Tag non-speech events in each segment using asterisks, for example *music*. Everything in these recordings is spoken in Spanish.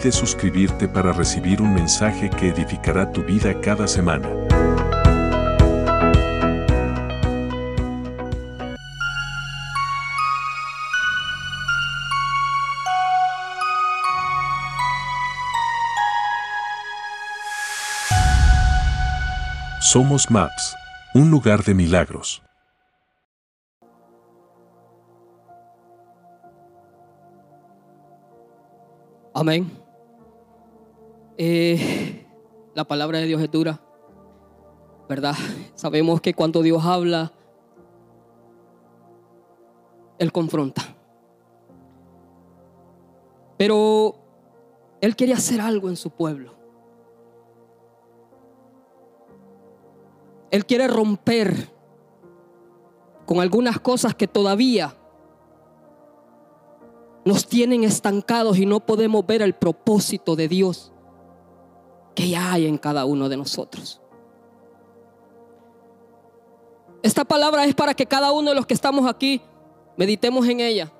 Olvides suscribirte para recibir un mensaje que edificará tu vida cada semana. Somos Maps, un lugar de milagros. Amén. Eh, la palabra de Dios es dura, ¿verdad? Sabemos que cuando Dios habla, Él confronta. Pero Él quiere hacer algo en su pueblo. Él quiere romper con algunas cosas que todavía nos tienen estancados y no podemos ver el propósito de Dios que ya hay en cada uno de nosotros. Esta palabra es para que cada uno de los que estamos aquí meditemos en ella.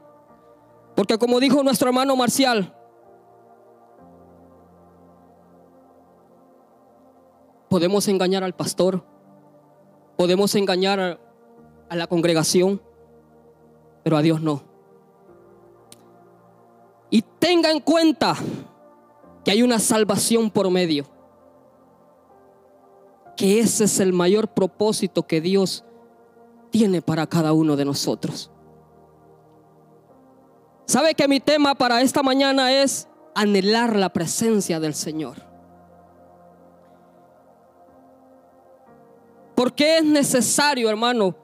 Porque como dijo nuestro hermano Marcial, podemos engañar al pastor, podemos engañar a la congregación, pero a Dios no. Y tenga en cuenta hay una salvación por medio. Que ese es el mayor propósito que Dios tiene para cada uno de nosotros. ¿Sabe que mi tema para esta mañana es anhelar la presencia del Señor? Porque es necesario, hermano,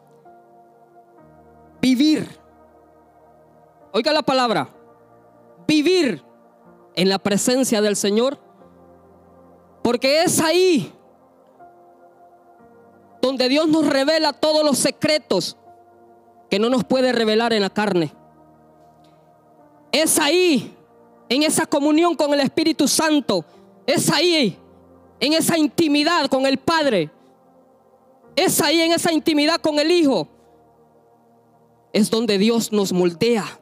vivir. Oiga la palabra, vivir en la presencia del Señor. Porque es ahí donde Dios nos revela todos los secretos que no nos puede revelar en la carne. Es ahí, en esa comunión con el Espíritu Santo. Es ahí, en esa intimidad con el Padre. Es ahí, en esa intimidad con el Hijo. Es donde Dios nos moldea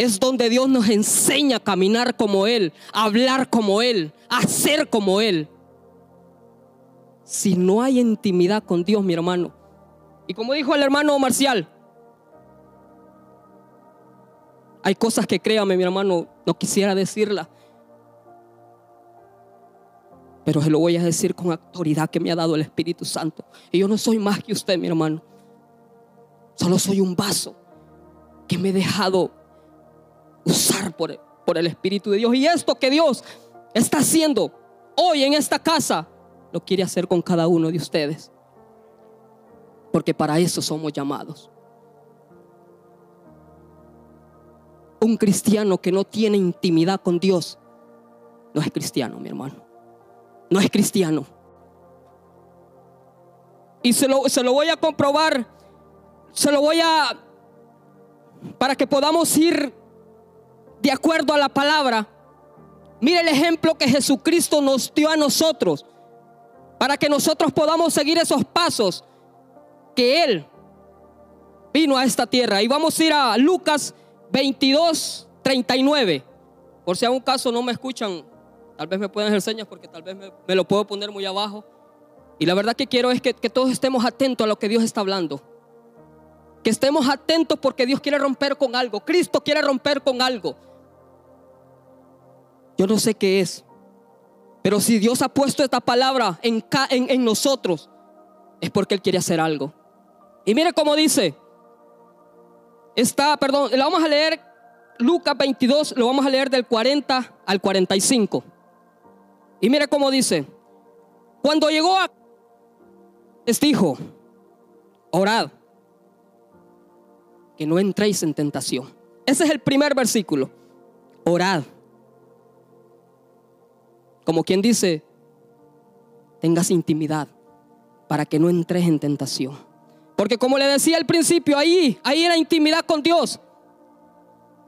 es donde Dios nos enseña a caminar como Él, a hablar como Él, a ser como Él. Si no hay intimidad con Dios, mi hermano, y como dijo el hermano Marcial, hay cosas que créame, mi hermano, no quisiera decirla, pero se lo voy a decir con autoridad que me ha dado el Espíritu Santo. Y yo no soy más que usted, mi hermano. Solo soy un vaso que me he dejado usar por, el Espíritu de Dios. Y esto que Dios está haciendo hoy en esta casa, lo quiere hacer con cada uno de ustedes. Porque para eso somos llamados. Un cristiano que no tiene intimidad con Dios no es cristiano, mi hermano. No es cristiano. Y se lo, se lo voy a comprobar, se lo voy a, para que podamos ir de acuerdo a la palabra. Mire el ejemplo que Jesucristo nos dio a nosotros para que nosotros podamos seguir esos pasos que Él vino a esta tierra. Y vamos a ir a Lucas 22, 39. Por si a un caso no me escuchan, tal vez me pueden hacer señas porque tal vez me, lo puedo poner muy abajo. Y la verdad que quiero es que, que todos estemos atentos a lo que Dios está hablando. Que estemos atentos porque Dios quiere romper con algo. Cristo quiere romper con algo. Yo no sé qué es. Pero si Dios ha puesto esta palabra en, nosotros, es porque Él quiere hacer algo. Y mire cómo dice. Está, perdón, la vamos a leer Lucas 22, lo vamos a leer del 40 al 45. Y mire cómo dice. Cuando llegó a... Les dijo, orad, que no entréis en tentación. Ese es el primer versículo. Orad como quien dice, tengas intimidad para que no entres en tentación. Porque como le decía al principio, ahí, ahí en la intimidad con Dios,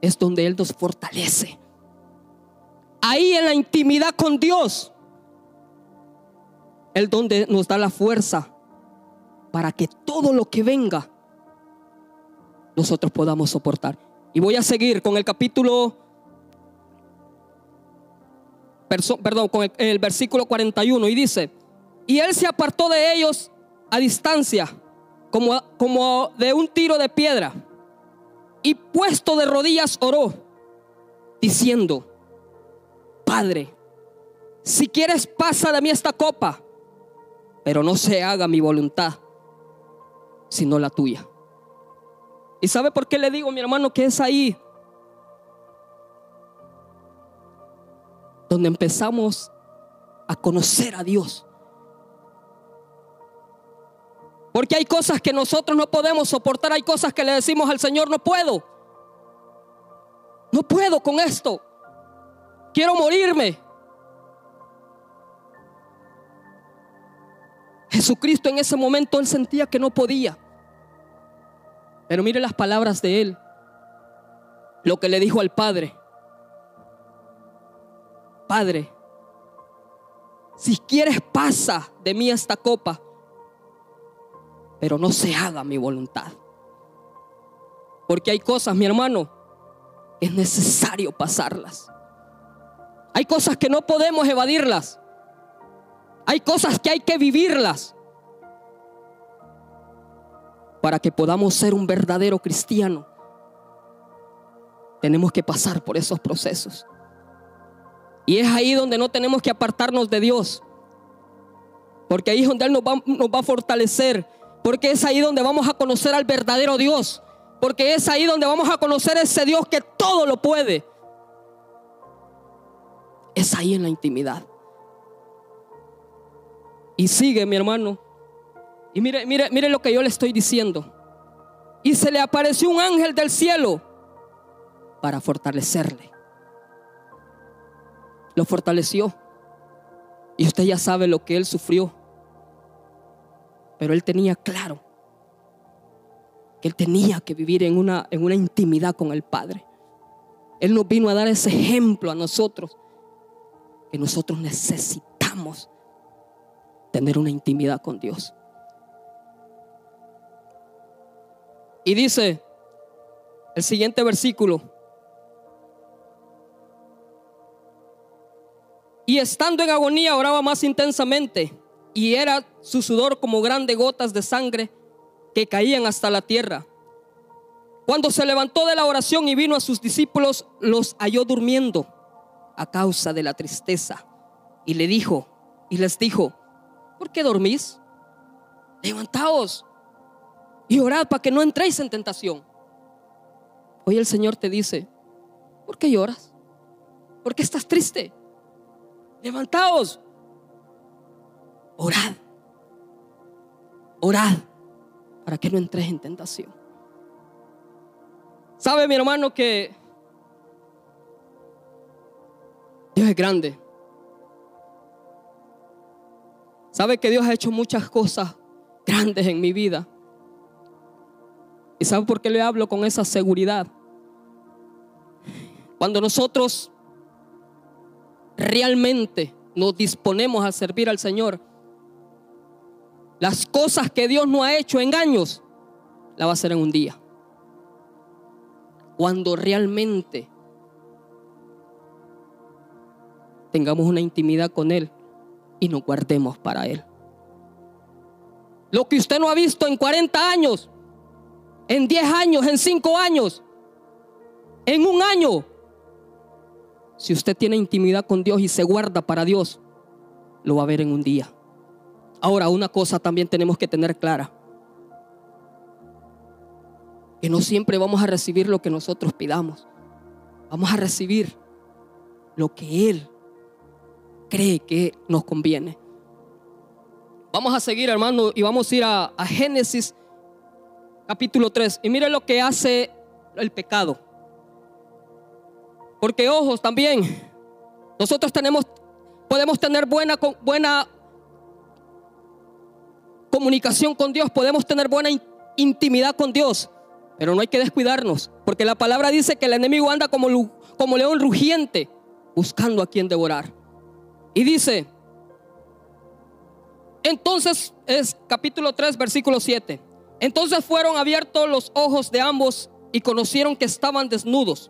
es donde Él nos fortalece. Ahí en la intimidad con Dios, Él donde nos da la fuerza para que todo lo que venga, nosotros podamos soportar. Y voy a seguir con el capítulo perdón, con el, versículo 41 y dice, y él se apartó de ellos a distancia, como, como de un tiro de piedra, y puesto de rodillas oró, diciendo, Padre, si quieres pasa de mí esta copa, pero no se haga mi voluntad, sino la tuya. ¿Y sabe por qué le digo, mi hermano, que es ahí donde empezamos a conocer a Dios. Porque hay cosas que nosotros no podemos soportar, hay cosas que le decimos al Señor, no puedo. No puedo con esto. Quiero morirme. Jesucristo en ese momento él sentía que no podía. Pero mire las palabras de él. Lo que le dijo al Padre. Padre, si quieres pasa de mí esta copa, pero no se haga mi voluntad. Porque hay cosas, mi hermano, que es necesario pasarlas. Hay cosas que no podemos evadirlas. Hay cosas que hay que vivirlas para que podamos ser un verdadero cristiano. Tenemos que pasar por esos procesos. Y es ahí donde no tenemos que apartarnos de Dios. Porque ahí es donde Él nos va, va a fortalecer. Porque es ahí donde vamos a conocer al verdadero Dios. Porque es ahí donde vamos a conocer ese Dios que todo lo puede. Es ahí en la intimidad. Y sigue, mi hermano. Y mire, mire, mire lo que yo le estoy diciendo. Y se le apareció un ángel del cielo para fortalecerle lo fortaleció. Y usted ya sabe lo que él sufrió. Pero él tenía claro que él tenía que vivir en una, en una intimidad con el Padre. Él nos vino a dar ese ejemplo a nosotros, que nosotros necesitamos tener una intimidad con Dios. Y dice el siguiente versículo, Y estando en agonía oraba más intensamente y era su sudor como grandes gotas de sangre que caían hasta la tierra. Cuando se levantó de la oración y vino a sus discípulos, los halló durmiendo a causa de la tristeza. Y le dijo, y les dijo, ¿por qué dormís? Levantaos y orad para que no entréis en tentación. Hoy el Señor te dice, ¿por qué lloras? ¿Por qué estás triste? Levantaos, orad, orad, para que no entres en tentación. ¿Sabe mi hermano que Dios es grande? ¿Sabe que Dios ha hecho muchas cosas grandes en mi vida? ¿Y sabe por qué le hablo con esa seguridad? Cuando nosotros realmente nos disponemos a servir al Señor, las cosas que Dios no ha hecho en años, la va a hacer en un día. Cuando realmente tengamos una intimidad con Él y nos guardemos para Él. Lo que usted no ha visto en 40 años, en 10 años, en 5 años, en un año, si usted tiene intimidad con Dios y se guarda para Dios, lo va a ver en un día. Ahora, una cosa también tenemos que tener clara. Que no siempre vamos a recibir lo que nosotros pidamos. Vamos a recibir lo que Él cree que nos conviene. Vamos a seguir, hermano, y vamos a ir a, Génesis capítulo 3. Y mire lo que hace el pecado. Porque ojos también, nosotros tenemos, podemos tener buena, buena comunicación con Dios, podemos tener buena intimidad con Dios, pero no hay que descuidarnos, porque la palabra dice que el enemigo anda como, como león rugiente, buscando a quien devorar. Y dice, entonces es capítulo 3, versículo 7. Entonces fueron abiertos los ojos de ambos y conocieron que estaban desnudos.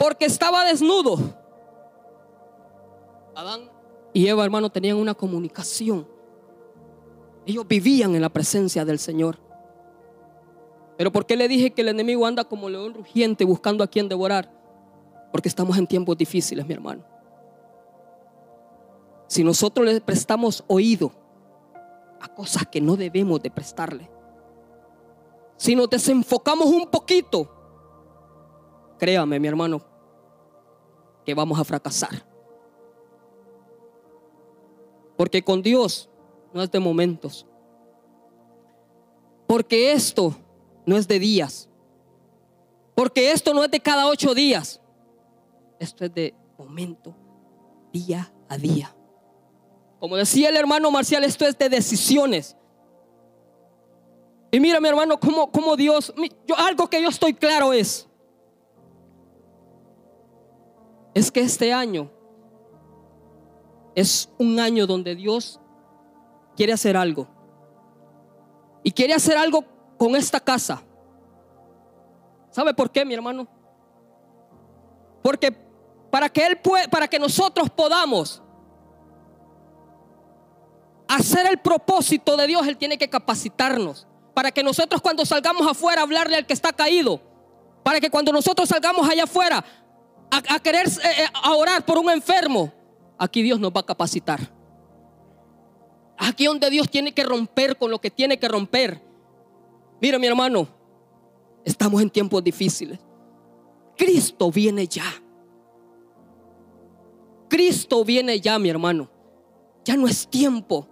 Porque estaba desnudo. Adán y Eva, hermano, tenían una comunicación. Ellos vivían en la presencia del Señor. Pero ¿por qué le dije que el enemigo anda como león rugiente buscando a quien devorar? Porque estamos en tiempos difíciles, mi hermano. Si nosotros le prestamos oído a cosas que no debemos de prestarle, si nos desenfocamos un poquito, créame, mi hermano, que vamos a fracasar. Porque con Dios no es de momentos. Porque esto no es de días. Porque esto no es de cada ocho días. Esto es de momento, día a día. Como decía el hermano Marcial, esto es de decisiones. Y mira, mi hermano, como, como Dios, yo, algo que yo estoy claro es, es que este año es un año donde Dios quiere hacer algo. Y quiere hacer algo con esta casa. ¿Sabe por qué, mi hermano? Porque para que él pueda, para que nosotros podamos hacer el propósito de Dios, él tiene que capacitarnos. Para que nosotros cuando salgamos afuera hablarle al que está caído, para que cuando nosotros salgamos allá afuera a, querer eh, eh, a orar por un enfermo, aquí Dios nos va a capacitar. Aquí donde Dios tiene que romper con lo que tiene que romper. Mira mi hermano, estamos en tiempos difíciles. Cristo viene ya. Cristo viene ya, mi hermano. Ya no es tiempo.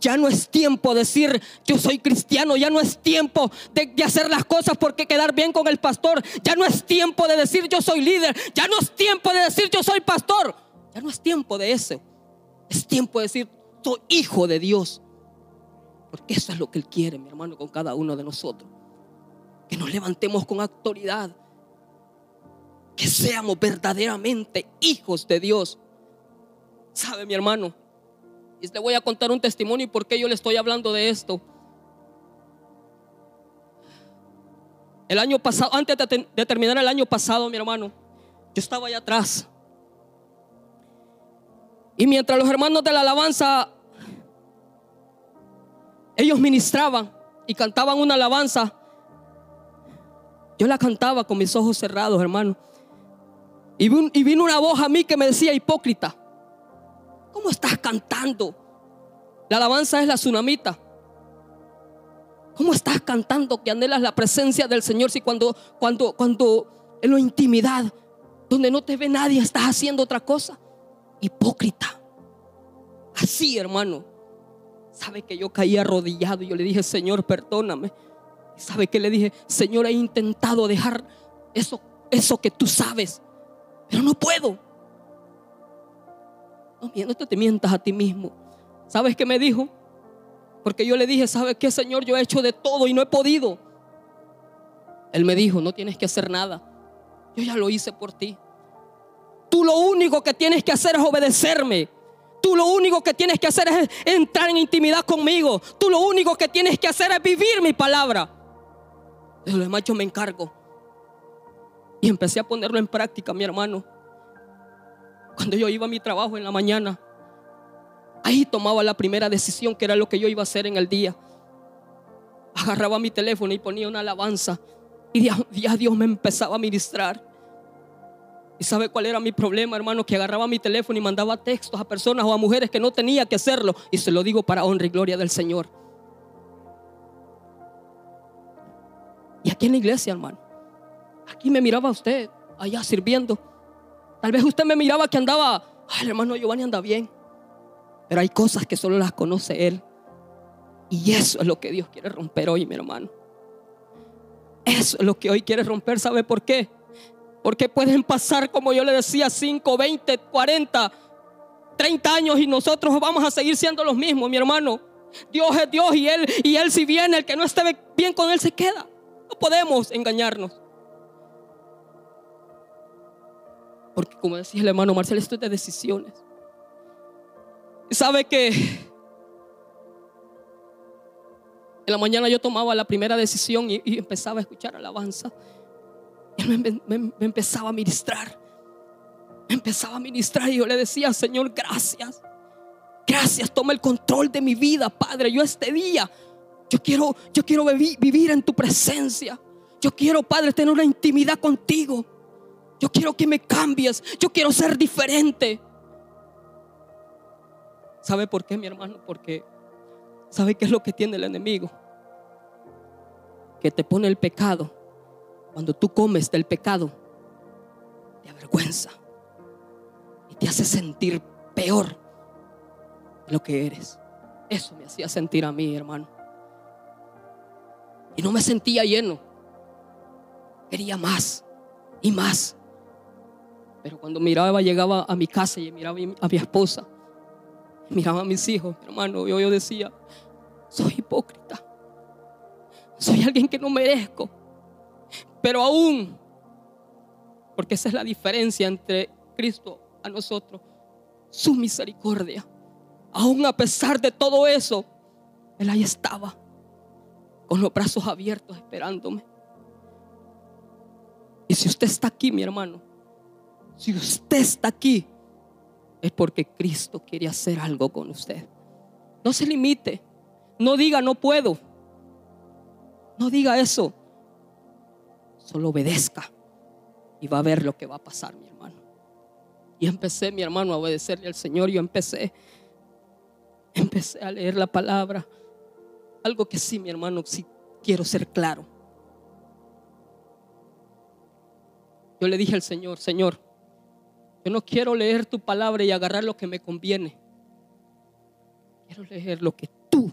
Ya no es tiempo de decir yo soy cristiano. Ya no es tiempo de, hacer las cosas porque quedar bien con el pastor. Ya no es tiempo de decir yo soy líder. Ya no es tiempo de decir yo soy pastor. Ya no es tiempo de eso. Es tiempo de decir, soy hijo de Dios. Porque eso es lo que Él quiere, mi hermano, con cada uno de nosotros. Que nos levantemos con autoridad. Que seamos verdaderamente hijos de Dios. ¿Sabe, mi hermano? Y le voy a contar un testimonio y por qué yo le estoy hablando de esto. El año pasado, antes de terminar el año pasado, mi hermano, yo estaba allá atrás y mientras los hermanos de la alabanza, ellos ministraban y cantaban una alabanza, yo la cantaba con mis ojos cerrados, hermano. Y, vino una voz a mí que me decía, hipócrita, ¿cómo estás cantando? La alabanza es la tsunamita. ¿Cómo estás cantando que anhelas la presencia del Señor si cuando, cuando, cuando en la intimidad, donde no te ve nadie, estás haciendo otra cosa? hipócrita. Así, hermano. Sabe que yo caí arrodillado y yo le dije, Señor, perdóname. Sabe que le dije, Señor, he intentado dejar eso, eso que tú sabes, pero no puedo. No, no te mientas a ti mismo. ¿Sabes qué me dijo? Porque yo le dije, ¿sabes qué, Señor? Yo he hecho de todo y no he podido. Él me dijo, no tienes que hacer nada. Yo ya lo hice por ti. Tú lo único que tienes que hacer es obedecerme. Tú lo único que tienes que hacer es entrar en intimidad conmigo. Tú lo único que tienes que hacer es vivir mi palabra. De lo demás yo me encargo. Y empecé a ponerlo en práctica, mi hermano. Cuando yo iba a mi trabajo en la mañana, ahí tomaba la primera decisión que era lo que yo iba a hacer en el día. Agarraba mi teléfono y ponía una alabanza. Y ya Dios me empezaba a ministrar. ¿Y sabe cuál era mi problema, hermano? Que agarraba mi teléfono y mandaba textos a personas o a mujeres que no tenía que hacerlo. Y se lo digo para honra y gloria del Señor. Y aquí en la iglesia, hermano. Aquí me miraba usted, allá sirviendo. Tal vez usted me miraba que andaba, ay, el hermano Giovanni anda bien. Pero hay cosas que solo las conoce Él. Y eso es lo que Dios quiere romper hoy, mi hermano. Eso es lo que hoy quiere romper. ¿Sabe por qué? Porque pueden pasar, como yo le decía, 5, 20, 40, 30 años y nosotros vamos a seguir siendo los mismos, mi hermano. Dios es Dios y Él, y Él si viene, el que no esté bien con Él se queda. No podemos engañarnos. Porque como decía el hermano Marcelo, esto es de decisiones. Y sabe que en la mañana yo tomaba la primera decisión y, empezaba a escuchar alabanza. Y él me, empezaba a ministrar. Me empezaba a ministrar y yo le decía, Señor, gracias. Gracias, toma el control de mi vida, Padre. Yo este día, yo quiero, yo quiero vivir en tu presencia. Yo quiero, Padre, tener una intimidad contigo. Yo quiero que me cambies. Yo quiero ser diferente. ¿Sabe por qué, mi hermano? Porque ¿sabe qué es lo que tiene el enemigo? Que te pone el pecado cuando tú comes del pecado, te avergüenza y te hace sentir peor lo que eres. Eso me hacía sentir a mí, hermano. Y no me sentía lleno. Quería más y más. Pero cuando miraba, llegaba a mi casa y miraba a mi esposa, miraba a mis hijos, hermano, yo, yo decía, soy hipócrita. Soy alguien que no merezco. Pero aún, porque esa es la diferencia entre Cristo a nosotros, su misericordia. Aún a pesar de todo eso, Él ahí estaba, con los brazos abiertos, esperándome. Y si usted está aquí, mi hermano, si usted está aquí, es porque Cristo quiere hacer algo con usted. No se limite. No diga no puedo. No diga eso solo obedezca y va a ver lo que va a pasar, mi hermano. Y empecé, mi hermano, a obedecerle al Señor. Yo empecé, empecé a leer la palabra. Algo que sí, mi hermano, sí quiero ser claro. Yo le dije al Señor, Señor, yo no quiero leer tu palabra y agarrar lo que me conviene. Quiero leer lo que tú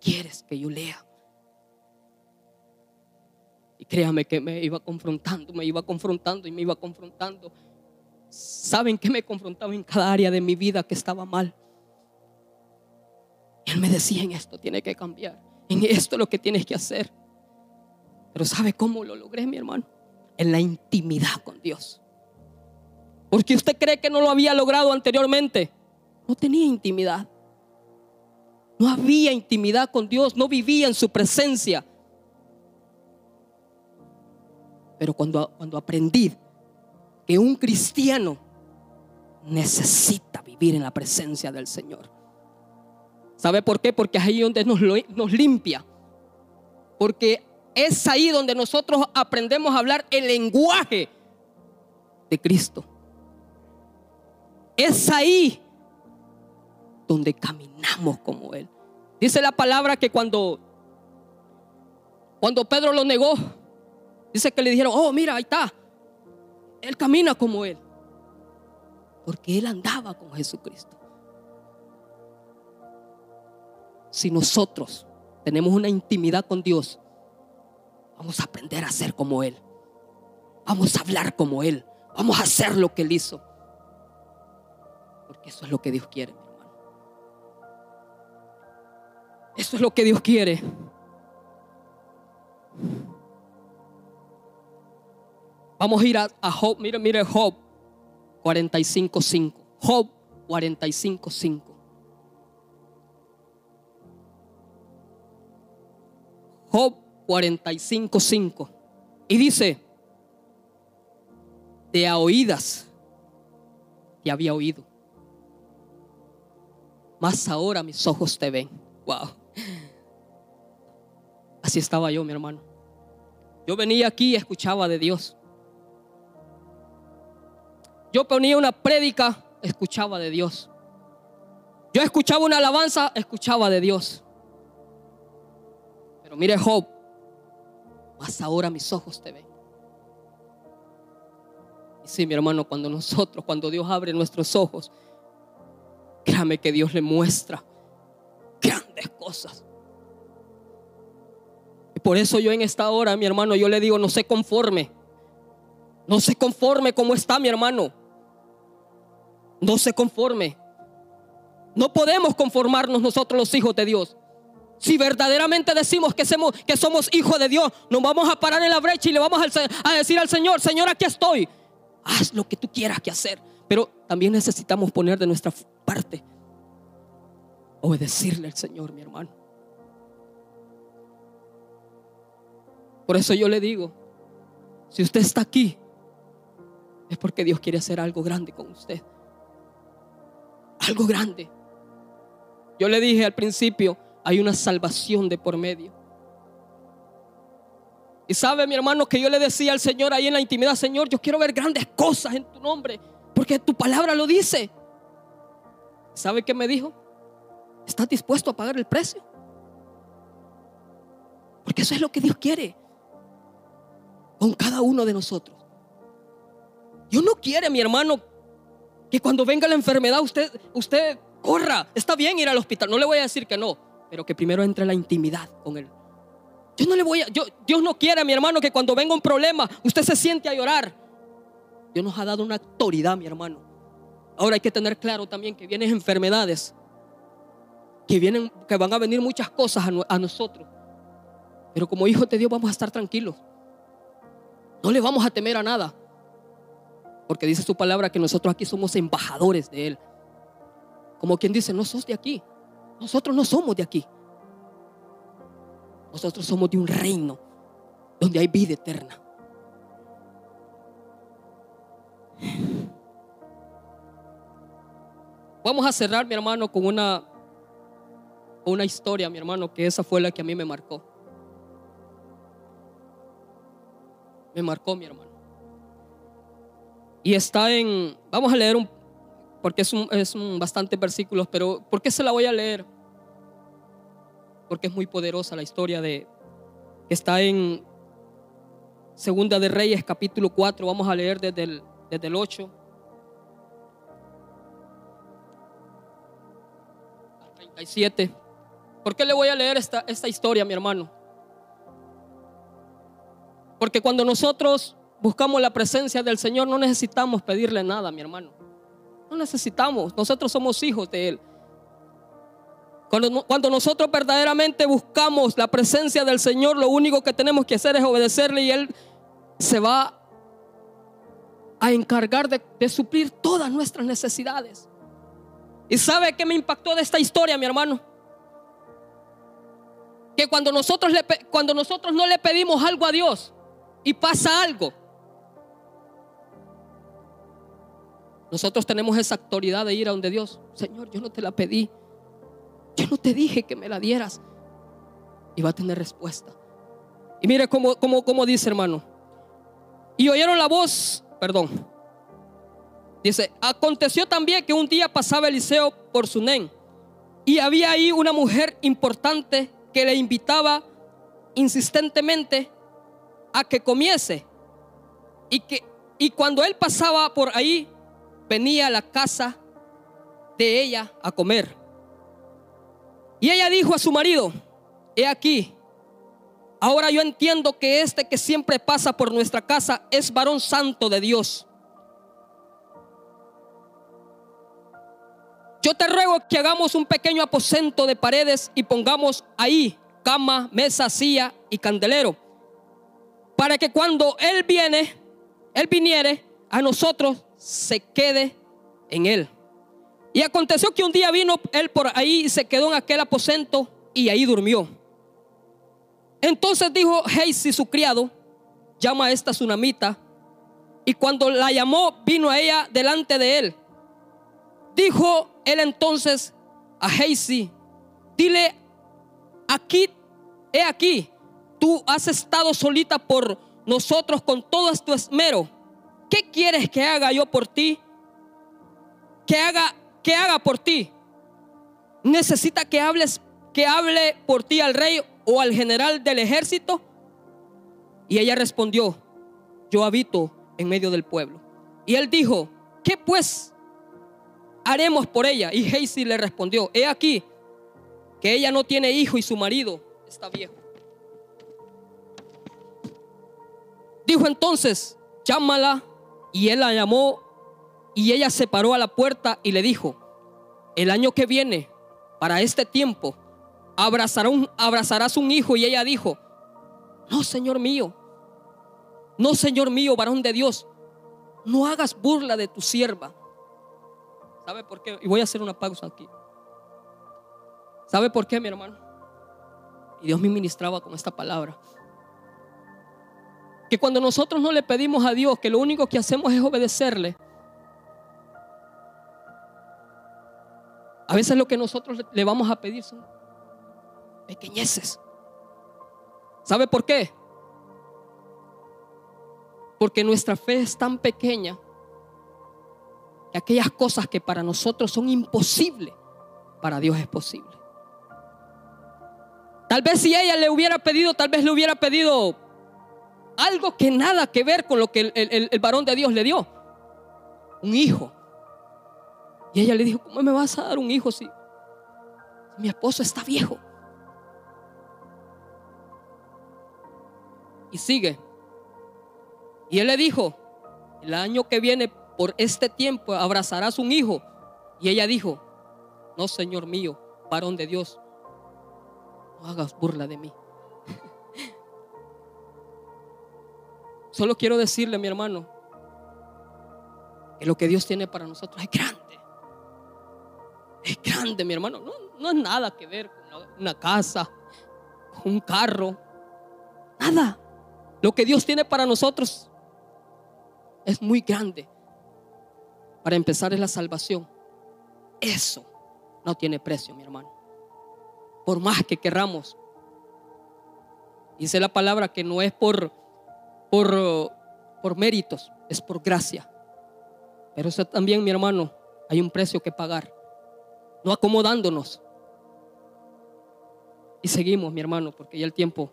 quieres que yo lea. Y créame que me iba confrontando, me iba confrontando y me iba confrontando. Saben que me confrontaba en cada área de mi vida que estaba mal. Y él me decía, en esto tiene que cambiar, en esto es lo que tienes que hacer. Pero ¿sabe cómo lo logré, mi hermano? En la intimidad con Dios. Porque usted cree que no lo había logrado anteriormente. No tenía intimidad. No había intimidad con Dios, no vivía en su presencia. Pero cuando, cuando aprendí que un cristiano necesita vivir en la presencia del Señor. ¿Sabe por qué? Porque es ahí donde nos, nos limpia. Porque es ahí donde nosotros aprendemos a hablar el lenguaje de Cristo. Es ahí donde caminamos como Él. Dice la palabra que cuando, cuando Pedro lo negó, Dice que le dijeron, oh, mira, ahí está. Él camina como Él. Porque Él andaba con Jesucristo. Si nosotros tenemos una intimidad con Dios, vamos a aprender a ser como Él. Vamos a hablar como Él. Vamos a hacer lo que Él hizo. Eso es lo que Dios quiere, mi hermano. Eso es lo que Dios quiere. Vamos a ir a, Job, mire, mire Job 45.5. Job 45.5. Job 45.5. Y dice, de a oídas te había oído. Más ahora mis ojos te ven. Wow. Así estaba yo, mi hermano. Yo venía aquí y escuchaba de Dios. yo ponía una prédica, escuchaba de Dios. Yo escuchaba una alabanza, escuchaba de Dios. Pero mire Job, más ahora mis ojos te ven. Y sí, mi hermano, cuando nosotros, cuando Dios abre nuestros ojos, créame que Dios le muestra grandes cosas. Y por eso yo en esta hora, mi hermano, yo le digo, no se conforme. No se conforme como está mi hermano. No se conforme. No podemos conformarnos nosotros los hijos de Dios. Si verdaderamente decimos que somos, que somos hijos de Dios, nos vamos a parar en la brecha y le vamos a decir al Señor, Señor, aquí estoy. Haz lo que tú quieras que hacer. Pero también necesitamos poner de nuestra parte. Obedecerle al Señor, mi hermano. Por eso yo le digo, si usted está aquí, es porque Dios quiere hacer algo grande con usted. Algo grande. Yo le dije al principio, hay una salvación de por medio. Y sabe, mi hermano, que yo le decía al Señor ahí en la intimidad, Señor, yo quiero ver grandes cosas en tu nombre, porque tu palabra lo dice. ¿Sabe qué me dijo? ¿Estás dispuesto a pagar el precio? Porque eso es lo que Dios quiere con cada uno de nosotros. Dios no quiere, mi hermano, que cuando venga la enfermedad usted, usted corra. Está bien ir al hospital, no le voy a decir que no, pero que primero entre la intimidad con Él. Yo no le voy a, yo, Dios no quiere, mi hermano, que cuando venga un problema usted se siente a llorar. Dios nos ha dado una autoridad, mi hermano. Ahora hay que tener claro también que vienen enfermedades, que vienen, que van a venir muchas cosas a, a nosotros. Pero como hijos de Dios vamos a estar tranquilos. No le vamos a temer a nada. Porque dice su palabra que nosotros aquí somos embajadores de Él. Como quien dice, no sos de aquí. Nosotros no somos de aquí. Nosotros somos de un reino donde hay vida eterna. Vamos a cerrar, mi hermano, con una, una historia, mi hermano, que esa fue la que a mí me marcó. Me marcó, mi hermano. Y está en, vamos a leer un, porque es un, es un bastante versículos, pero ¿por qué se la voy a leer? Porque es muy poderosa la historia de, que está en Segunda de Reyes capítulo 4, vamos a leer desde el, desde el 8. 37. ¿Por qué le voy a leer esta, esta historia, mi hermano? Porque cuando nosotros buscamos la presencia del Señor, no necesitamos pedirle nada, mi hermano. No necesitamos. Nosotros somos hijos de Él. Cuando, cuando, nosotros verdaderamente buscamos la presencia del Señor, lo único que tenemos que hacer es obedecerle y Él se va a encargar de, de suplir todas nuestras necesidades. ¿Y sabe qué me impactó de esta historia, mi hermano? Que cuando nosotros, cuando nosotros no le pedimos algo a Dios y pasa algo, Nosotros tenemos esa autoridad de ir a donde Dios, Señor, yo no te la pedí. Yo no te dije que me la dieras. Y va a tener respuesta. Y mire cómo, cómo, dice hermano. Y oyeron la voz, perdón. Dice, aconteció también que un día pasaba Eliseo por Sunén. Y había ahí una mujer importante que le invitaba insistentemente a que comiese. Y, que, y cuando él pasaba por ahí, venía a la casa de ella a comer. Y ella dijo a su marido, he aquí, ahora yo entiendo que este que siempre pasa por nuestra casa es varón santo de Dios. Yo te ruego que hagamos un pequeño aposento de paredes y pongamos ahí cama, mesa, silla y candelero, para que cuando él viene, él viniere a nosotros se quede en él. Y aconteció que un día vino él por ahí y se quedó en aquel aposento y ahí durmió. Entonces dijo Heisi, su criado, llama a esta tsunamita. Y cuando la llamó, vino a ella delante de él. Dijo él entonces a Heisi, dile, aquí, he aquí, tú has estado solita por nosotros con todo tu esmero ¿qué quieres que haga yo por ti? Que haga, que haga por ti. Necesita que hables, que hable por ti al rey o al general del ejército. Y ella respondió, yo habito en medio del pueblo. Y él dijo, ¿qué pues haremos por ella? Y Geisi le respondió, he aquí que ella no tiene hijo y su marido está viejo. Dijo entonces, llámala. Y él la llamó y ella se paró a la puerta y le dijo, el año que viene, para este tiempo, abrazarás un hijo. Y ella dijo, no, Señor mío, no, Señor mío, varón de Dios, no hagas burla de tu sierva. ¿Sabe por qué? Y voy a hacer una pausa aquí. ¿Sabe por qué, mi hermano? Y Dios me ministraba con esta palabra. Que cuando nosotros no le pedimos a Dios, que lo único que hacemos es obedecerle, a veces lo que nosotros le vamos a pedir son pequeñeces. ¿Sabe por qué? Porque nuestra fe es tan pequeña que aquellas cosas que para nosotros son imposibles, para Dios es posible. Tal vez si ella le hubiera pedido, tal vez le hubiera pedido algo que nada que ver con lo que el, varón de Dios le dio. Un hijo. Y ella le dijo, ¿cómo me vas a dar un hijo si mi esposo está viejo? Y sigue. Y él le dijo, el año que viene por este tiempo abrazarás un hijo. Y ella dijo, no, Señor mío, varón de Dios, no hagas burla de mí. *laughs* Solo quiero decirle, mi hermano, que lo que Dios tiene para nosotros es grande. Es grande, mi hermano. No, no es nada que ver con una casa, con un carro. Nada. Lo que Dios tiene para nosotros es muy grande. Para empezar es la salvación. Eso no tiene precio, mi hermano por más que querramos. Dice la palabra que no es por, por, por méritos, es por gracia. Pero eso también, mi hermano, hay un precio que pagar. No acomodándonos. Y seguimos, mi hermano, porque ya el tiempo.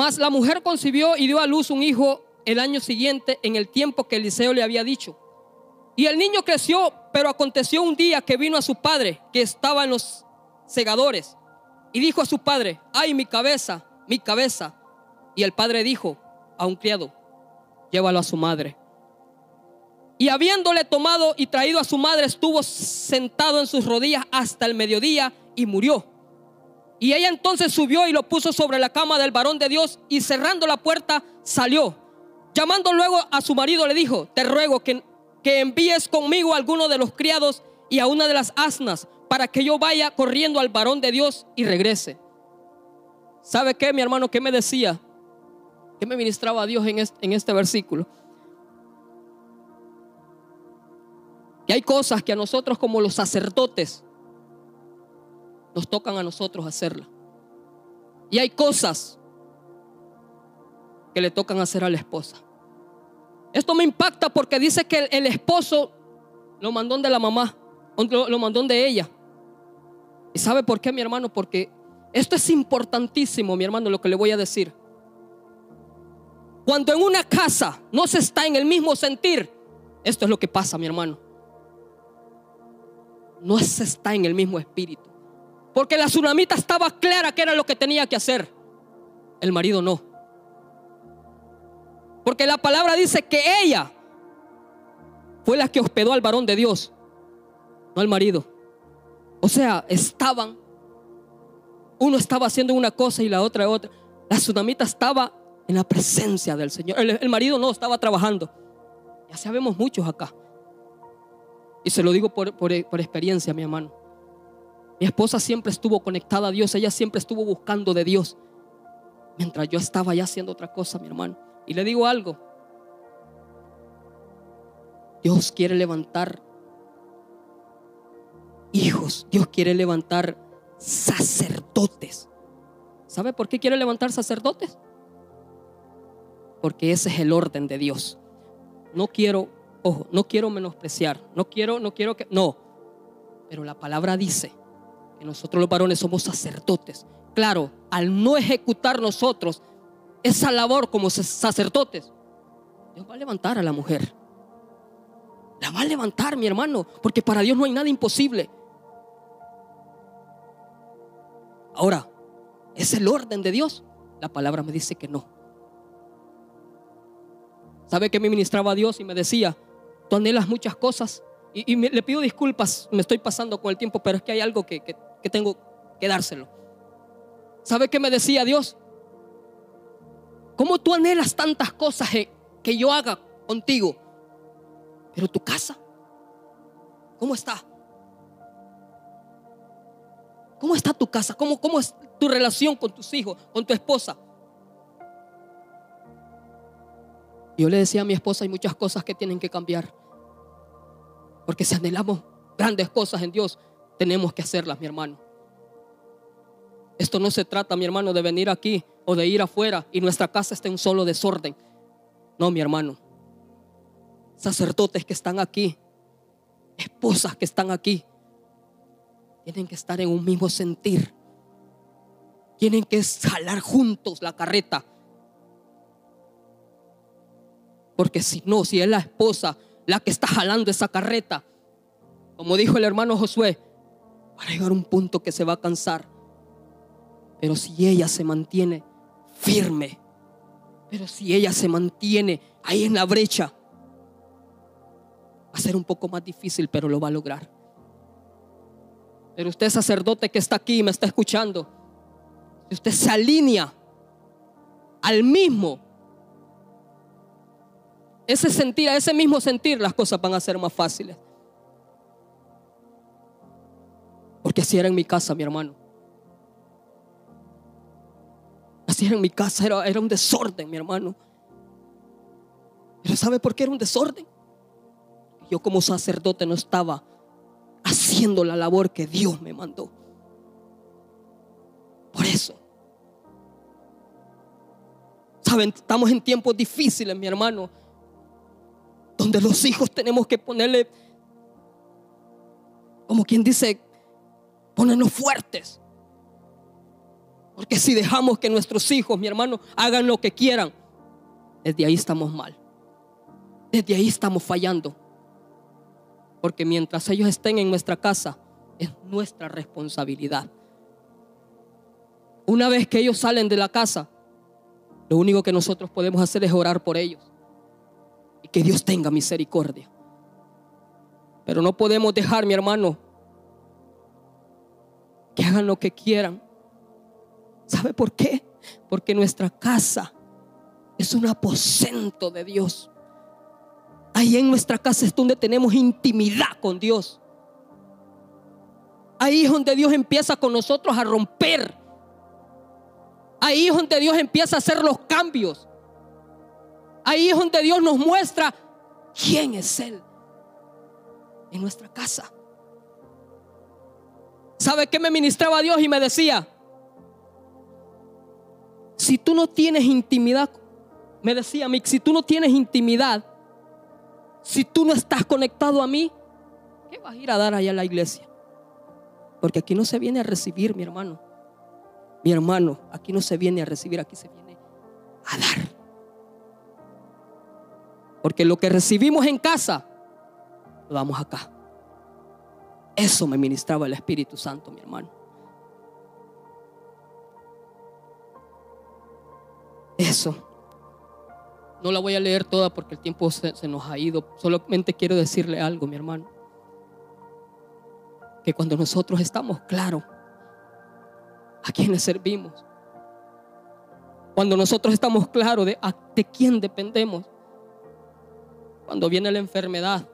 Mas la mujer concibió y dio a luz un hijo el año siguiente en el tiempo que Eliseo le había dicho. Y el niño creció, pero aconteció un día que vino a su padre, que estaba en los segadores, y dijo a su padre, ay mi cabeza, mi cabeza. Y el padre dijo a un criado, llévalo a su madre. Y habiéndole tomado y traído a su madre, estuvo sentado en sus rodillas hasta el mediodía y murió. Y ella entonces subió y lo puso sobre la cama del varón de Dios y cerrando la puerta salió. Llamando luego a su marido le dijo, te ruego que que envíes conmigo a alguno de los criados y a una de las asnas para que yo vaya corriendo al varón de Dios y regrese. ¿Sabe qué, mi hermano? ¿Qué me decía? ¿Qué me ministraba Dios en en este versículo? Que hay cosas que a nosotros como los sacerdotes nos tocan a nosotros hacerlas. Y hay cosas que le tocan hacer a la esposa. Esto me impacta porque dice que el, esposo lo mandó de la mamá, lo, lo mandó de ella. ¿Y sabe por qué, mi hermano? Porque esto es importantísimo, mi hermano, lo que le voy a decir. Cuando en una casa no se está en el mismo sentir, esto es lo que pasa, mi hermano. No se está en el mismo espíritu. Porque la tsunamita estaba clara que era lo que tenía que hacer. El marido no. Porque la palabra dice que ella fue la que hospedó al varón de Dios, no al marido. O sea, estaban, uno estaba haciendo una cosa y la otra otra. La tsunamita estaba en la presencia del Señor. El, marido no, estaba trabajando. Ya sabemos muchos acá. Y se lo digo por, por experiencia, mi hermano. Mi esposa siempre estuvo conectada a Dios, ella siempre estuvo buscando de Dios. Mientras yo estaba ya haciendo otra cosa, mi hermano. Y le digo algo. Dios quiere levantar hijos. Dios quiere levantar sacerdotes. ¿Sabe por qué quiere levantar sacerdotes? Porque ese es el orden de Dios. No quiero, ojo, no quiero menospreciar, no quiero, no quiero que, no. Pero la palabra dice que nosotros los varones somos sacerdotes. Claro, al no ejecutar nosotros esa labor como sacerdotes, Dios va a levantar a la mujer. La va a levantar, mi hermano, porque para Dios no hay nada imposible. Ahora, ¿es el orden de Dios? La palabra me dice que no. ¿Sabe que me ministraba a Dios y me decía, tú anhelas muchas cosas? Y, le pido disculpas, me estoy pasando con el tiempo, pero es que hay algo que, que tengo que dárselo. ¿Sabe qué me decía Dios? ¿Cómo tú anhelas tantas cosas que yo haga contigo? Pero tu casa, ¿cómo está? ¿Cómo está tu casa? ¿Cómo, ¿Cómo es tu relación con tus hijos, con tu esposa? Yo le decía a mi esposa, hay muchas cosas que tienen que cambiar. Porque si anhelamos grandes cosas en Dios, tenemos que hacerlas, mi hermano. Esto no se trata, mi hermano, de venir aquí o de ir afuera y nuestra casa esté en solo desorden. No, mi hermano. Sacerdotes que están aquí, esposas que están aquí, tienen que estar en un mismo sentir. Tienen que jalar juntos la carreta. Porque si no, si es la esposa la que está jalando esa carreta, como dijo el hermano Josué, va a llegar un punto que se va a cansar. Pero si ella se mantiene firme, pero si ella se mantiene ahí en la brecha, va a ser un poco más difícil, pero lo va a lograr. Pero usted sacerdote que está aquí y me está escuchando, si usted se alinea al mismo, ese sentir, a ese mismo sentir, las cosas van a ser más fáciles. Así era en mi casa, mi hermano. Así era en mi casa, era, era un desorden, mi hermano. Pero ¿sabe por qué era un desorden? Yo como sacerdote no estaba haciendo la labor que Dios me mandó. Por eso. Saben, estamos en tiempos difíciles, mi hermano, donde los hijos tenemos que ponerle, como quien dice, ponernos fuertes. Porque si dejamos que nuestros hijos, mi hermano, hagan lo que quieran, desde ahí estamos mal. Desde ahí estamos fallando. Porque mientras ellos estén en nuestra casa, es nuestra responsabilidad. Una vez que ellos salen de la casa, lo único que nosotros podemos hacer es orar por ellos. Y que Dios tenga misericordia. Pero no podemos dejar, mi hermano, que hagan lo que quieran. ¿Sabe por qué? Porque nuestra casa es un aposento de Dios. Ahí en nuestra casa es donde tenemos intimidad con Dios. Ahí es donde Dios empieza con nosotros a romper. Ahí es donde Dios empieza a hacer los cambios. Ahí es donde Dios nos muestra quién es Él en nuestra casa. ¿Sabe qué me ministraba Dios y me decía? Si tú no tienes intimidad, me decía si tú no tienes intimidad si tú no estás conectado a mí, ¿qué vas a ir a dar allá a la iglesia? Porque aquí no se viene a recibir, mi hermano. Mi hermano, aquí no se viene a recibir, aquí se viene a dar. Porque lo que recibimos en casa, lo damos acá. Eso me ministraba el Espíritu Santo, mi hermano. Eso. No la voy a leer toda porque el tiempo se, nos ha ido. Solamente quiero decirle algo, mi hermano. Que cuando nosotros estamos claros a quienes servimos, cuando nosotros estamos claros de, de quién dependemos, cuando viene la enfermedad,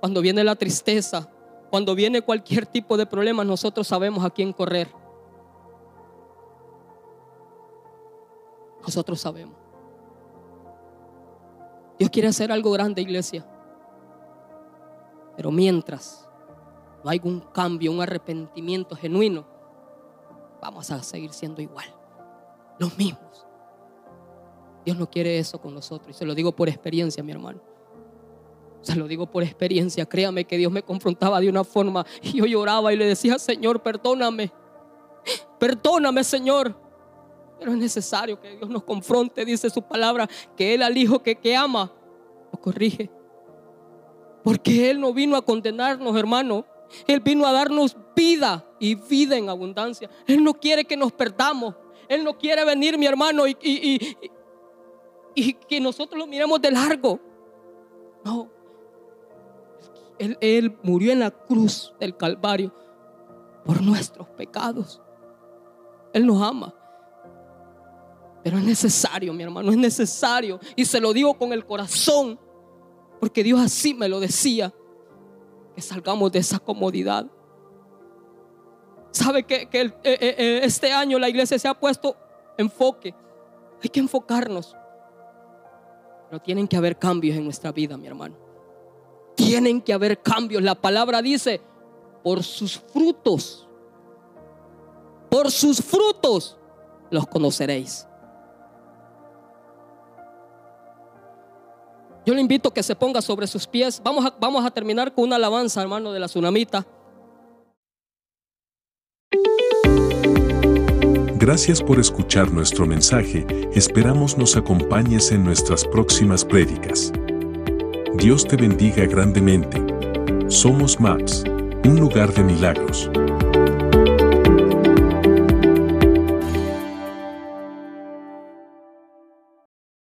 cuando viene la tristeza, cuando viene cualquier tipo de problema, nosotros sabemos a quién correr. Nosotros sabemos. Dios quiere hacer algo grande, iglesia. Pero mientras no hay un cambio, un arrepentimiento genuino, vamos a seguir siendo igual. Los mismos. Dios no quiere eso con nosotros. Y se lo digo por experiencia, mi hermano. Se lo digo por experiencia. Créame que Dios me confrontaba de una forma y yo lloraba y le decía, Señor, perdóname. Perdóname, Señor. Pero es necesario que Dios nos confronte, dice su palabra, que Él al Hijo que, que ama, lo corrige. Porque Él no vino a condenarnos, hermano. Él vino a darnos vida y vida en abundancia. Él no quiere que nos perdamos. Él no quiere venir, mi hermano, y, y, y que nosotros lo miremos de largo. No. Él, murió en la cruz del Calvario por nuestros pecados. Él nos ama. Pero es necesario, mi hermano, es necesario. Y se lo digo con el corazón, porque Dios así me lo decía, que salgamos de esa comodidad. ¿Sabe que, eh, eh, eh, este año la iglesia se ha puesto enfoque? Hay que enfocarnos. Pero tienen que haber cambios en nuestra vida, mi hermano. Tienen que haber cambios. La palabra dice, por sus frutos, por sus frutos los conoceréis. Yo le invito a que se ponga sobre sus pies. Vamos a, vamos a terminar con una alabanza, hermano, de la tsunamita. Gracias por escuchar nuestro mensaje. Esperamos nos acompañes en nuestras próximas prédicas. Dios te bendiga grandemente. Somos MAPS, un lugar de milagros.